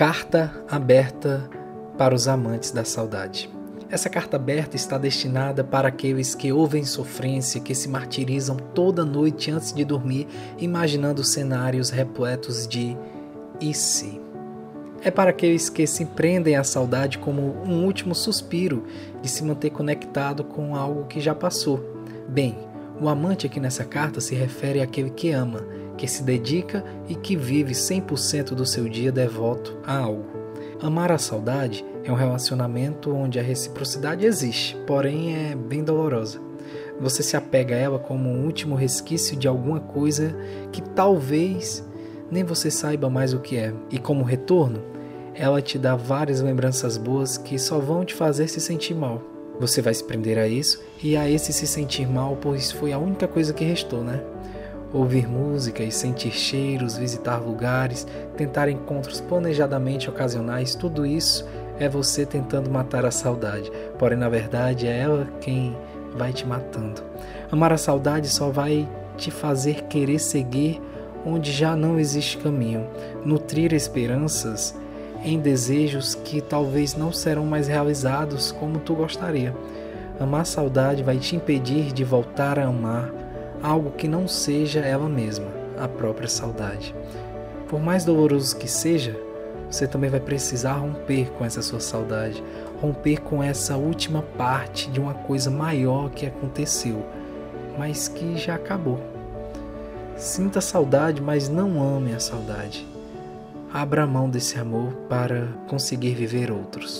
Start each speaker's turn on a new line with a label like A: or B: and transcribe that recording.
A: Carta aberta para os amantes da saudade. Essa carta aberta está destinada para aqueles que ouvem sofrência, que se martirizam toda noite antes de dormir, imaginando cenários repletos de e se. É para aqueles que se prendem à saudade como um último suspiro de se manter conectado com algo que já passou. Bem, o amante aqui nessa carta se refere àquele que ama, que se dedica e que vive 100% do seu dia devoto a algo. Amar a saudade é um relacionamento onde a reciprocidade existe, porém é bem dolorosa. Você se apega a ela como um último resquício de alguma coisa que talvez nem você saiba mais o que é. E como retorno, ela te dá várias lembranças boas que só vão te fazer se sentir mal. Você vai se prender a isso e a esse se sentir mal, pois foi a única coisa que restou, né? Ouvir músicas, sentir cheiros, visitar lugares, tentar encontros planejadamente ocasionais, tudo isso é você tentando matar a saudade. Porém, na verdade, é ela quem vai te matando. Amar a saudade só vai te fazer querer seguir onde já não existe caminho, nutrir esperanças em desejos que talvez não serão mais realizados como tu gostaria. Amar saudade vai te impedir de voltar a amar algo que não seja ela mesma, a própria saudade. Por mais doloroso que seja, você também vai precisar romper com essa sua saudade, romper com essa última parte de uma coisa maior que aconteceu, mas que já acabou. Sinta saudade, mas não ame a saudade. Abra mão desse amor para conseguir viver outros.